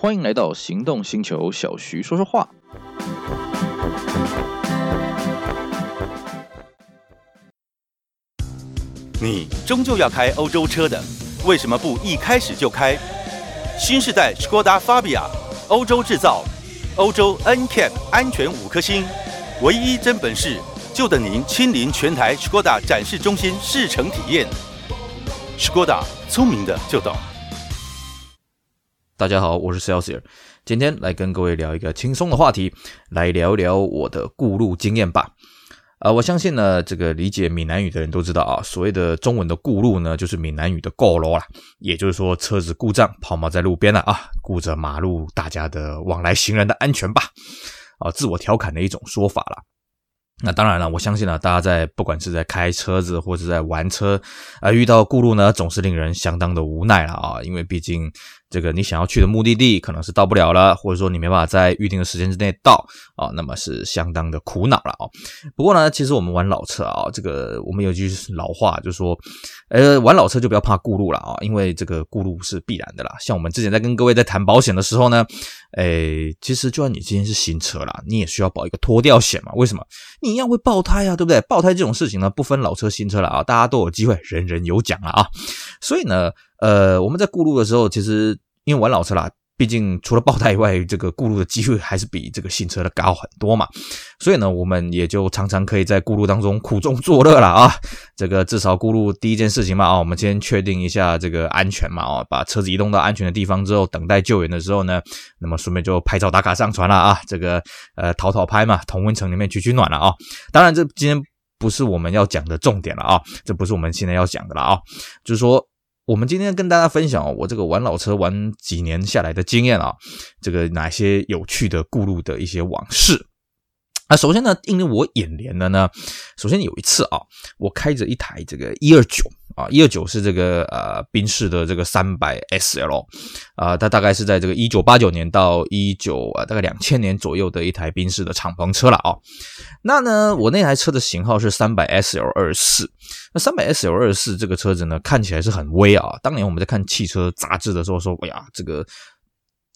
欢迎来到行动星球，小徐说说话。你终究要开欧洲车的，为什么不一开始就开新世代 Skoda Fabia？欧洲制造，欧洲 NCAP 安全五颗星，唯一真本事，就等您亲临全台 Skoda 展示中心试乘体验。Skoda，聪明的就懂。大家好，我是 Celsius，今天来跟各位聊一个轻松的话题，来聊聊我的顾路经验吧。啊、我相信呢，这个理解闽南语的人都知道啊，所谓的中文的顾路呢，就是闽南语的过路啦，也就是说车子故障抛锚在路边了啊，顾着马路大家的往来行人的安全吧，啊，自我调侃的一种说法啦。那当然了，我相信呢，大家在不管是在开车子或者在玩车，啊、遇到顾路呢，总是令人相当的无奈了啊，因为毕竟。这个你想要去的目的地可能是到不了了，或者说你没办法在预定的时间之内到啊，那么是相当的苦恼了啊。不过呢，其实我们玩老车啊，这个我们有句老话就说，呃，玩老车就不要怕顾路了啊，因为这个顾路是必然的啦。像我们之前在跟各位在谈保险的时候呢，诶，其实就算你今天是新车啦，你也需要保一个脱掉险嘛。为什么？你一样会爆胎啊，对不对？爆胎这种事情呢，不分老车新车了啊，大家都有机会，人人有奖了啊。所以呢。呃，我们在过路的时候，其实因为玩老车啦，毕竟除了爆胎以外，这个过路的机会还是比这个新车的高很多嘛。所以呢，我们也就常常可以在过路当中苦中作乐了啊。这个至少过路第一件事情嘛，啊，我们先确定一下这个安全嘛，啊，把车子移动到安全的地方之后，等待救援的时候呢，那么顺便就拍照打卡上传了啊。这个呃，淘淘拍嘛，同温层里面取取暖了啊。当然，这今天不是我们要讲的重点了啊，这不是我们现在要讲的了啊，就是说。我们今天跟大家分享我这个玩老车玩几年下来的经验啊，这个哪些有趣的顾路的一些往事。啊首先呢，映入我眼帘的呢，首先有一次啊，我开着一台这个一二九啊，一二九是这个呃宾士的这个三百 SL 啊，它大概是在这个一九八九年到一九啊大概两千年左右的一台宾士的敞篷车了啊。那呢，我那台车的型号是三百 SL 二四。那三百 SL 二四这个车子呢，看起来是很威啊。当年我们在看汽车杂志的时候说，哎呀，这个。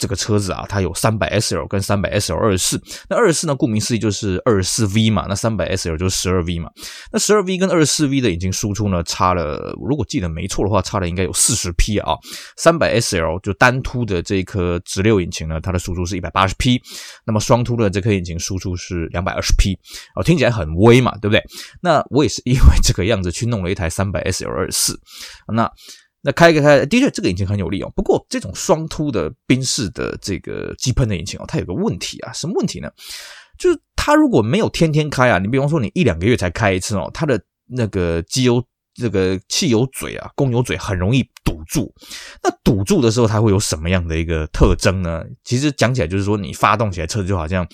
这个车子啊，它有三百 SL 跟三百 SL 二十四。那二十四呢，顾名思义就是二十四 V 嘛。那三百 SL 就是十二 V 嘛。那十二 V 跟二十四 V 的引擎输出呢，差了，如果记得没错的话，差了应该有四十匹啊。三百 SL 就单凸的这颗直六引擎呢，它的输出是一百八十匹。那么双凸的这颗引擎输出是两百二十匹。哦，听起来很威嘛，对不对？那我也是因为这个样子去弄了一台三百 SL 二十四。那。那开一个开，的确这个引擎很有力哦。不过这种双凸的宾士的这个机喷的引擎哦，它有个问题啊，什么问题呢？就是它如果没有天天开啊，你比方说你一两个月才开一次哦，它的那个机油这个汽油嘴啊，供油嘴很容易堵住。那堵住的时候，它会有什么样的一个特征呢？其实讲起来就是说，你发动起来车子就好像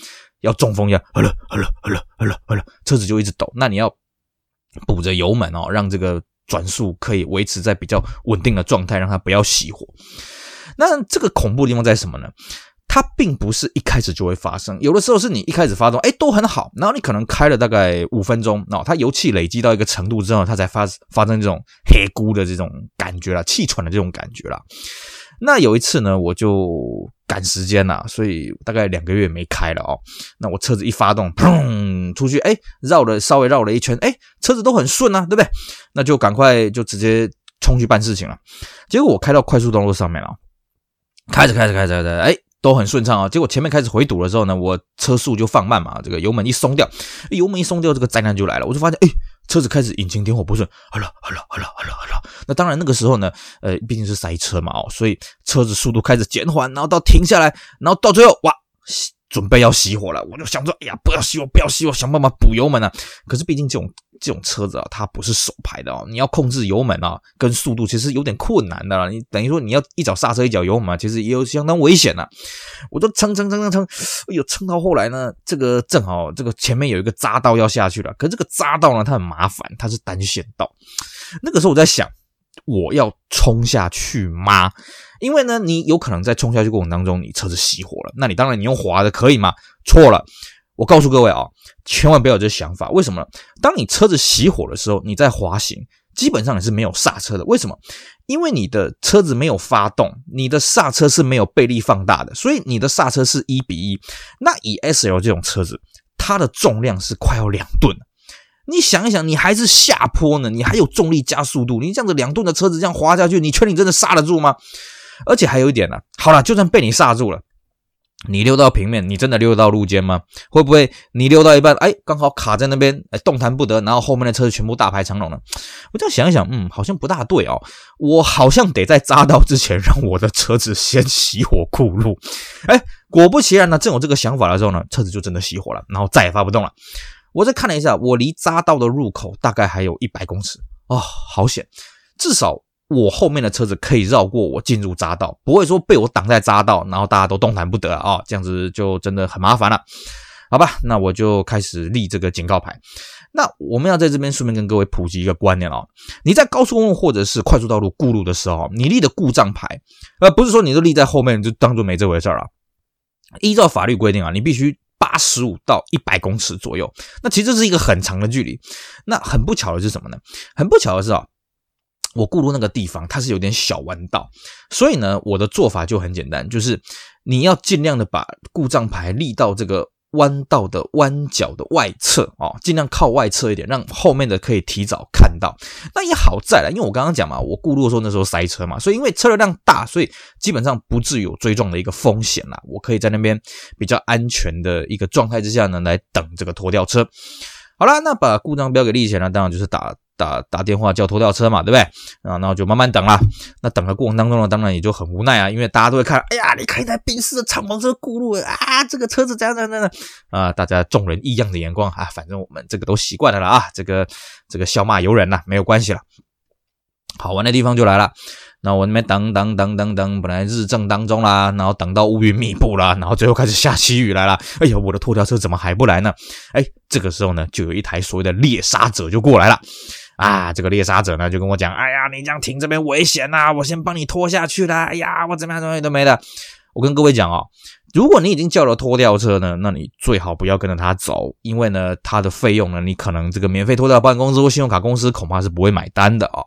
要中风一样，好了好了好了好了好了，车子就一直抖。那你要补着油门哦，让这个。转速可以维持在比较稳定的状态，让它不要熄火。那这个恐怖的地方在什么呢？它并不是一开始就会发生，有的时候是你一开始发动，哎，都很好，然后你可能开了大概五分钟，哦，它油气累积到一个程度之后，它才发发生这种黑咕的这种感觉了，气喘的这种感觉了。那有一次呢，我就赶时间了，所以大概两个月没开了哦。那我车子一发动，砰，出去，哎，绕了稍微绕了一圈，哎，车子都很顺啊，对不对？那就赶快就直接冲去办事情了。结果我开到快速道路上面了，开着开着开着开着，哎，都很顺畅啊。结果前面开始回堵的时候呢，我车速就放慢嘛，这个油门一松掉，油门一松掉，这个灾难就来了。我就发现，哎。车子开始引擎点火不顺，好了好了好了好了好了。那当然那个时候呢，呃，毕竟是塞车嘛，哦，所以车子速度开始减缓，然后到停下来，然后到最后，哇！准备要熄火了，我就想说，哎呀，不要熄火，不要熄火，想办法补油门啊。可是毕竟这种这种车子啊，它不是手排的哦，你要控制油门啊，跟速度其实有点困难的啦。你等于说你要一脚刹车一脚油门，其实也有相当危险呐。我都撑撑撑撑撑，哎呦，蹭到后来呢，这个正好这个前面有一个匝道要下去了，可是这个匝道呢，它很麻烦，它是单线道。那个时候我在想，我要冲下去吗？因为呢，你有可能在冲下去过程当中，你车子熄火了，那你当然你用滑的可以吗？错了，我告诉各位啊，千万不要有这想法。为什么呢？当你车子熄火的时候，你在滑行，基本上你是没有刹车的。为什么？因为你的车子没有发动，你的刹车是没有倍力放大的，所以你的刹车是一比一。那以 SL 这种车子，它的重量是快要两吨。你想一想，你还是下坡呢，你还有重力加速度，你这样子两吨的车子这样滑下去，你确定真的刹得住吗？而且还有一点呢，好了，就算被你刹住了。你溜到平面，你真的溜到路肩吗？会不会你溜到一半，哎，刚好卡在那边，哎，动弹不得，然后后面的车子全部大排长龙呢？我这样想一想，嗯，好像不大对哦。我好像得在匝道之前让我的车子先熄火库路。哎，果不其然呢，正有这个想法的时候呢，车子就真的熄火了，然后再也发不动了。我再看了一下，我离匝道的入口大概还有一百公尺哦，好险，至少。我后面的车子可以绕过我进入匝道，不会说被我挡在匝道，然后大家都动弹不得啊、这样子就真的很麻烦了，好吧？那我就开始立这个警告牌。那我们要在这边顺便跟各位普及一个观念哦，你在高速公路或者是快速道路过路的时候，你立的故障牌，呃，不是说你都立在后面就当做没这回事了。依照法律规定啊，你必须八十五到一百公尺左右，那其实是一个很长的距离。那很不巧的是什么呢？很不巧的是啊。我过路那个地方，它是有点小弯道，所以呢，我的做法就很简单，就是你要尽量的把故障牌立到这个弯道的弯角的外侧哦，尽量靠外侧一点，让后面的可以提早看到。那也好在了，因为我刚刚讲嘛，我过路的时候那时候塞车嘛，所以因为车流量大，所以基本上不至于有追撞的一个风险啦。我可以在那边比较安全的一个状态之下呢，来等这个拖吊车。好啦，那把故障标给立起来呢，当然就是打。打打电话叫拖吊车嘛，对不对？啊，然后就慢慢等啦。那等的过程当中呢，当然也就很无奈啊，因为大家都会看，哎呀，你开一台宾士的敞篷车过路啊，这个车子怎样怎样怎样啊，大家众人异样的眼光啊，反正我们这个都习惯了啦啊，这个这个笑骂由人呐，没有关系了。好玩的地方就来了。那我那边等等等等等，本来日正当中啦，然后等到乌云密布啦，然后最后开始下起雨来了。哎呀，我的拖吊车怎么还不来呢？哎，这个时候呢，就有一台所谓的猎杀者就过来了。啊，这个猎杀者呢就跟我讲：“哎呀，你这样停这边危险呐，我先帮你拖下去啦。哎呀，我怎么样怎么样都没了。我跟各位讲哦，如果你已经叫了拖吊车呢，那你最好不要跟着他走，因为呢，他的费用呢，你可能这个免费拖吊保险公司或信用卡公司恐怕是不会买单的哦。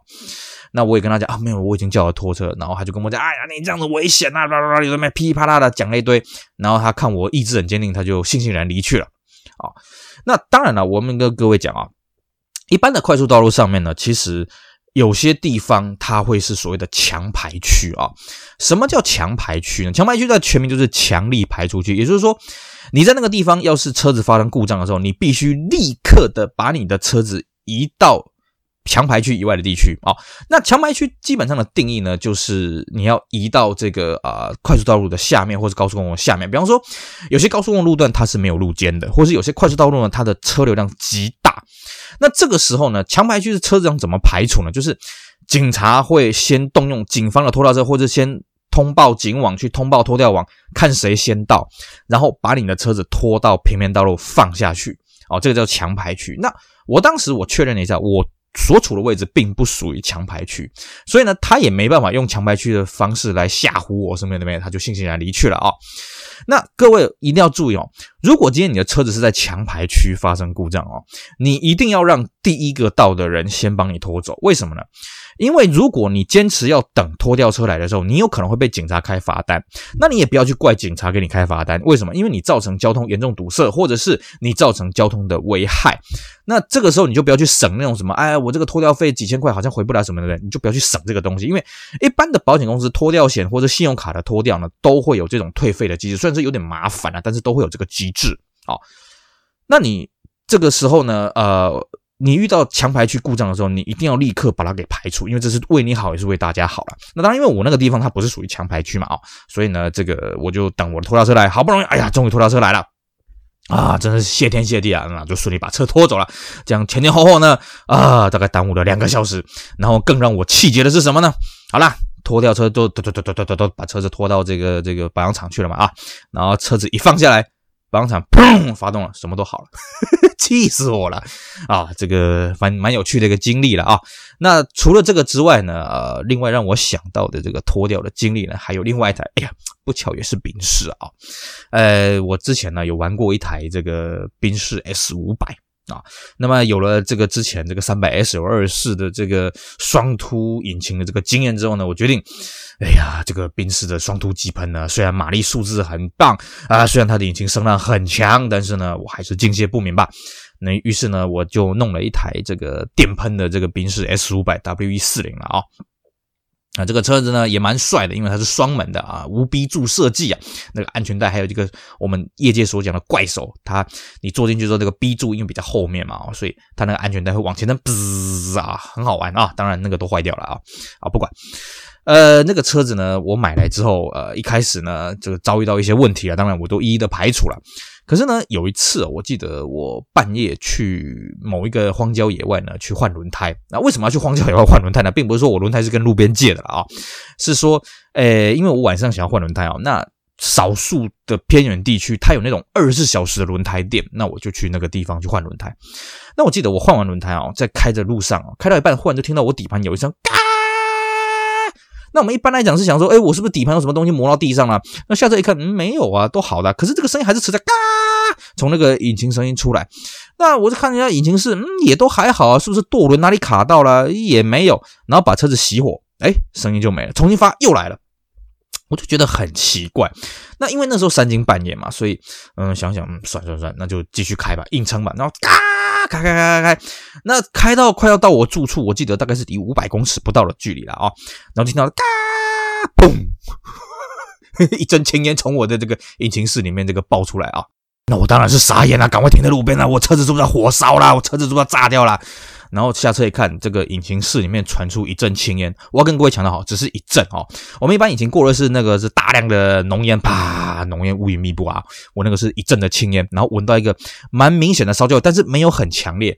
那我也跟他讲啊，没有，我已经叫了拖车，然后他就跟我讲，哎呀，你这样子危险啊，啦啦啦，有什么噼里啪啦的讲了一堆，然后他看我意志很坚定，他就悻悻然离去了。啊，那当然了，我们跟各位讲啊，一般的快速道路上面呢，其实有些地方它会是所谓的强排区啊。什么叫强排区呢？强排区的全名就是强力排出去，也就是说，你在那个地方要是车子发生故障的时候，你必须立刻的把你的车子移到。强排区以外的地区啊，那强排区基本上的定义呢，就是你要移到这个啊、呃、快速道路的下面，或者高速公路下面。比方说，有些高速公路路段它是没有路肩的，或是有些快速道路呢，它的车流量极大。那这个时候呢，强排区的车子要怎么排除呢？就是警察会先动用警方的拖吊车，或者先通报警网去通报拖吊网，看谁先到，然后把你的车子拖到平面道路放下去。哦，这个叫强排区。那我当时我确认了一下，我。所处的位置并不属于强排区，所以呢，他也没办法用强排区的方式来吓唬我什么的，没，他就悻悻然离去了啊。那各位一定要注意哦，如果今天你的车子是在强排区发生故障哦，你一定要让第一个到的人先帮你拖走。为什么呢？因为如果你坚持要等拖吊车来的时候，你有可能会被警察开罚单。那你也不要去怪警察给你开罚单，为什么？因为你造成交通严重堵塞，或者是你造成交通的危害。那这个时候你就不要去省那种什么，哎，我这个拖吊费几千块好像回不来什么的，你就不要去省这个东西。因为一般的保险公司拖吊险或者信用卡的拖吊呢，都会有这种退费的机制，虽然是有点麻烦啊，但是都会有这个机制。好，那你这个时候呢，呃。你遇到强排区故障的时候，你一定要立刻把它给排除，因为这是为你好，也是为大家好了。那当然，因为我那个地方它不是属于强排区嘛，哦，所以呢，这个我就等我的拖吊车来，好不容易，哎呀，终于拖吊车来了，啊，真的是谢天谢地啊，那就顺利把车拖走了。这样前前后后呢，啊，大概耽误了两个小时。然后更让我气结的是什么呢？好啦，拖吊车都都都都都都都把车子拖到这个这个保养厂去了嘛，啊，然后车子一放下来。保养厂砰发动了，什么都好了，气死我了啊！这个蛮蛮有趣的一个经历了啊。那除了这个之外呢，呃，另外让我想到的这个脱掉的经历呢，还有另外一台，哎呀，不巧也是宾士啊。呃，我之前呢有玩过一台这个宾士 S 五百啊。那么有了这个之前这个三百 S L 二四的这个双凸引擎的这个经验之后呢，我决定，哎呀，这个宾士的双凸机喷呢，虽然马力数字很棒啊，虽然它的引擎声浪很强，但是呢，我还是敬谢不明吧。那于是呢，我就弄了一台这个电喷的这个宾士 S 五百 W 一四零了啊。啊，这个车子呢也蛮帅的，因为它是双门的啊，无 B 柱设计啊，那个安全带还有这个我们业界所讲的怪手，它你坐进去之后，这个 B 柱因为比较后面嘛，所以它那个安全带会往前的，滋啊，很好玩啊。当然那个都坏掉了啊啊，不管。呃，那个车子呢，我买来之后，呃，一开始呢就遭遇到一些问题啊，当然我都一一的排除了。可是呢，有一次我记得我半夜去某一个荒郊野外呢，去换轮胎。那为什么要去荒郊野外换轮胎呢？并不是说我轮胎是跟路边借的了啊，是说，诶，因为我晚上想要换轮胎啊。那少数的偏远地区，它有那种二十四小时的轮胎店，那我就去那个地方去换轮胎。那我记得我换完轮胎啊，在开着路上，开到一半，忽然就听到我底盘有一声嘎。那我们一般来讲是想说，哎，我是不是底盘有什么东西磨到地上了？那下车一看，嗯，没有啊，都好的。可是这个声音还是持在嘎。从那个引擎声音出来，那我就看人家引擎室，嗯，也都还好啊，是不是舵轮哪里卡到了？也没有，然后把车子熄火，哎，声音就没了，重新发又来了，我就觉得很奇怪。那因为那时候三更半夜嘛，所以嗯，想想，嗯，算算算，那就继续开吧，硬撑吧。然后嘎，开开开开开，那开到快要到我住处，我记得大概是离五百公尺不到的距离了啊，然后听到嘎，嘣，一阵青烟从我的这个引擎室里面这个爆出来啊。那我当然是傻眼了，赶快停在路边了。我车子是不是要火烧了？我车子是不是要炸掉了？然后下车一看，这个引擎室里面传出一阵青烟。我要跟各位强调好，只是一阵哦。我们一般引擎过热是那个是大量的浓烟，啪，浓烟乌云密布啊。我那个是一阵的青烟，然后闻到一个蛮明显的烧焦，但是没有很强烈。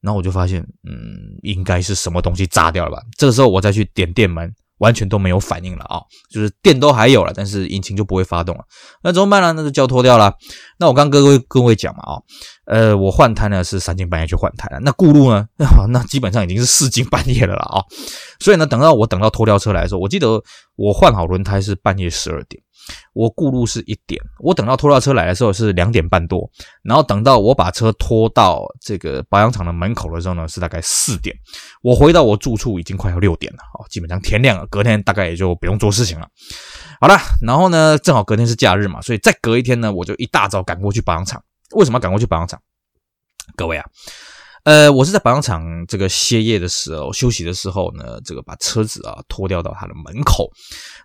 然后我就发现，嗯，应该是什么东西炸掉了吧？这个时候我再去点电门。完全都没有反应了啊，就是电都还有了，但是引擎就不会发动了。那怎么办呢？那就交脱掉了。那我刚跟各位各位讲嘛啊，呃，我换胎呢是三更半夜去换胎了。那顾路呢，那基本上已经是四更半夜了了啊。所以呢，等到我等到拖掉车来的时候，我记得我换好轮胎是半夜十二点。我顾路是一点，我等到拖拉车来的时候是两点半多，然后等到我把车拖到这个保养厂的门口的时候呢，是大概四点。我回到我住处已经快要六点了，哦，基本上天亮了，隔天大概也就不用做事情了。好了，然后呢，正好隔天是假日嘛，所以再隔一天呢，我就一大早赶过去保养厂。为什么赶过去保养厂？各位啊。呃，我是在保养厂这个歇业的时候，休息的时候呢，这个把车子啊拖掉到他的门口。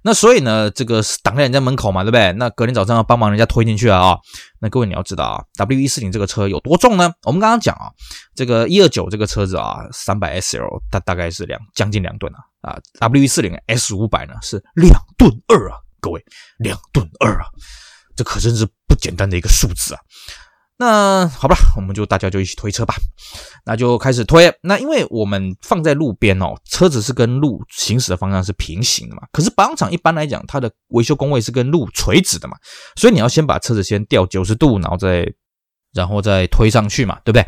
那所以呢，这个是挡在人家门口嘛，对不对？那隔天早上要帮忙人家推进去啊。那各位你要知道啊，W 一四零这个车有多重呢？我们刚刚讲啊，这个一二九这个车子啊，三百 SL 它大概是两将近两吨啊啊，W 一四零 S 五百呢是两吨二啊，各位两吨二啊，这可真是不简单的一个数字啊。那好吧，我们就大家就一起推车吧。那就开始推。那因为我们放在路边哦，车子是跟路行驶的方向是平行的嘛。可是保养厂一般来讲，它的维修工位是跟路垂直的嘛，所以你要先把车子先调九十度，然后再然后再推上去嘛，对不对？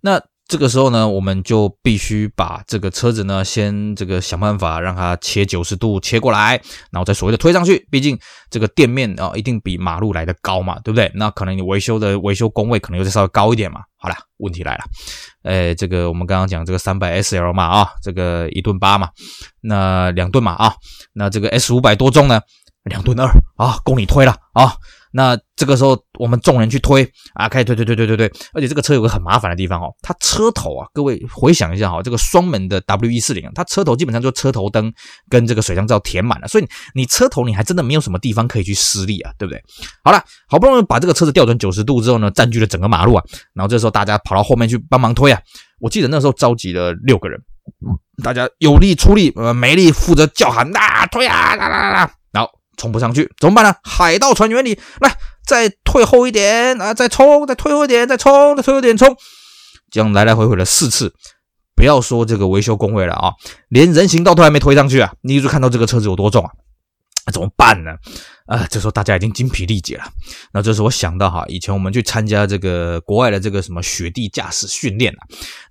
那。这个时候呢，我们就必须把这个车子呢，先这个想办法让它切九十度切过来，然后再所谓的推上去。毕竟这个店面啊，一定比马路来的高嘛，对不对？那可能你维修的维修工位可能又再稍微高一点嘛。好了，问题来了，呃，这个我们刚刚讲这个三百 SL 嘛啊，这个一吨八嘛，那两吨嘛啊，那这个 S 五百多重呢？两吨二啊，够你推了啊。那这个时候，我们众人去推啊，开始推推推推推推，而且这个车有个很麻烦的地方哦，它车头啊，各位回想一下哈，这个双门的 W 一四零，它车头基本上就车头灯跟这个水箱罩填满了，所以你车头你还真的没有什么地方可以去施力啊，对不对？好了，好不容易把这个车子调转九十度之后呢，占据了整个马路啊，然后这时候大家跑到后面去帮忙推啊，我记得那时候召集了六个人，大家有力出力，呃，没力负责叫喊啊，推啊，啦啦啦。冲不上去怎么办呢？海盗船原理，来再退后一点啊，再冲，再退后一点，再冲，再退后一点，冲，这样来来回回了四次。不要说这个维修工位了啊，连人行道都还没推上去啊，你就看到这个车子有多重啊？怎么办呢？啊，这时候大家已经精疲力竭了。那这时候我想到哈，以前我们去参加这个国外的这个什么雪地驾驶训练啊，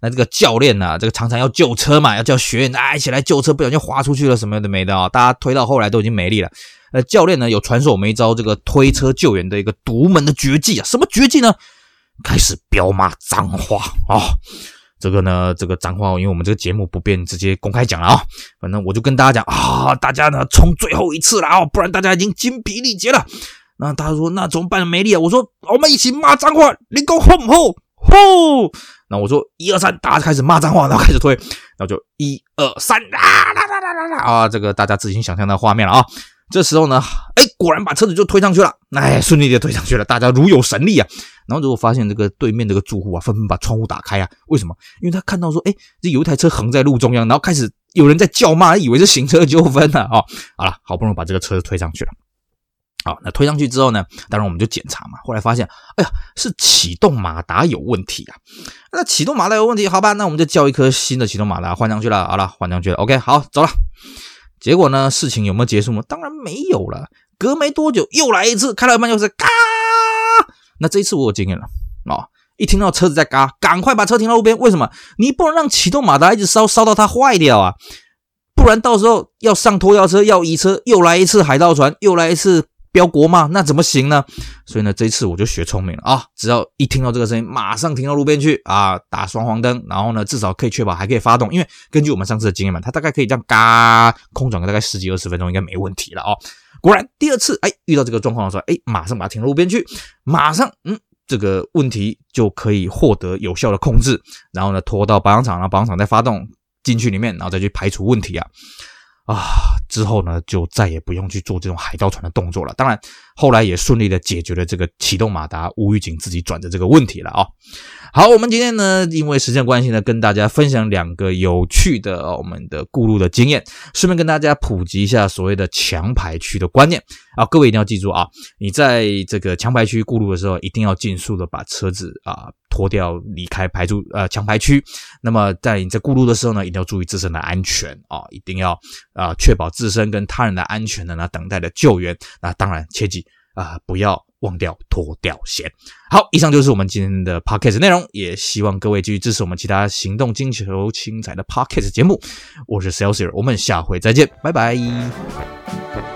那这个教练呐，这个常常要救车嘛，要叫学员啊一起来救车，不小心滑出去了什么的没的啊，大家推到后来都已经没力了。呃，教练呢有传授我们一招这个推车救援的一个独门的绝技啊，什么绝技呢？开始飙骂脏话啊。这个呢，这个脏话，因为我们这个节目不便直接公开讲了啊。反正我就跟大家讲啊，大家呢冲最后一次了啊，不然大家已经精疲力竭了。那他说那怎么办？没力啊。我说我们一起骂脏话，你讲吼不吼？吼！那我说一二三，大家开始骂脏话，然后开始推，然后就一二三啊啦啦啦啦啦啊！这个大家自行想象那画面了啊。这时候呢，哎，果然把车子就推上去了，哎，顺利的推上去了，大家如有神力啊。然后结果发现这个对面这个住户啊，纷纷把窗户打开啊。为什么？因为他看到说，哎，这有一台车横在路中央，然后开始有人在叫骂，以为是行车纠纷呢。啊，好了，好不容易把这个车子推上去了。好，那推上去之后呢，当然我们就检查嘛。后来发现，哎呀，是启动马达有问题啊。那启动马达有问题，好吧，那我们就叫一颗新的启动马达换上去了。好了，换上去了。OK，好，走了。结果呢，事情有没有结束吗？当然没有了。隔没多久，又来一次，开到一半又是嘎。那这一次我有经验了啊！一听到车子在嘎，赶快把车停到路边。为什么？你不能让启动马达一直烧烧到它坏掉啊！不然到时候要上拖吊车，要移车，又来一次海盗船，又来一次。飙国骂，那怎么行呢？所以呢，这一次我就学聪明了啊！只要一听到这个声音，马上停到路边去啊，打双黄灯，然后呢，至少可以确保还可以发动。因为根据我们上次的经验嘛，它大概可以这样嘎空转个大概十几二十分钟，应该没问题了哦。果然，第二次哎遇到这个状况的时候，哎，马上把它停到路边去，马上嗯，这个问题就可以获得有效的控制。然后呢，拖到保养厂，然后保养厂再发动进去里面，然后再去排除问题啊。啊，之后呢，就再也不用去做这种海盗船的动作了。当然，后来也顺利的解决了这个启动马达无预警自己转的这个问题了啊、哦。好，我们今天呢，因为时间关系呢，跟大家分享两个有趣的、我们的过路的经验，顺便跟大家普及一下所谓的强排区的观念啊。各位一定要记住啊，你在这个强排区过路的时候，一定要尽速的把车子啊。脱掉，离开排除呃强排区。那么在你在过路的时候呢，一定要注意自身的安全啊、一定要啊、确保自身跟他人的安全的呢，等待的救援。那当然切记啊、不要忘掉脱掉鞋。好，以上就是我们今天的 podcast 内容，也希望各位继续支持我们其他行动金球精彩的 podcast 节目。我是 Celsius，我们下回再见，拜拜。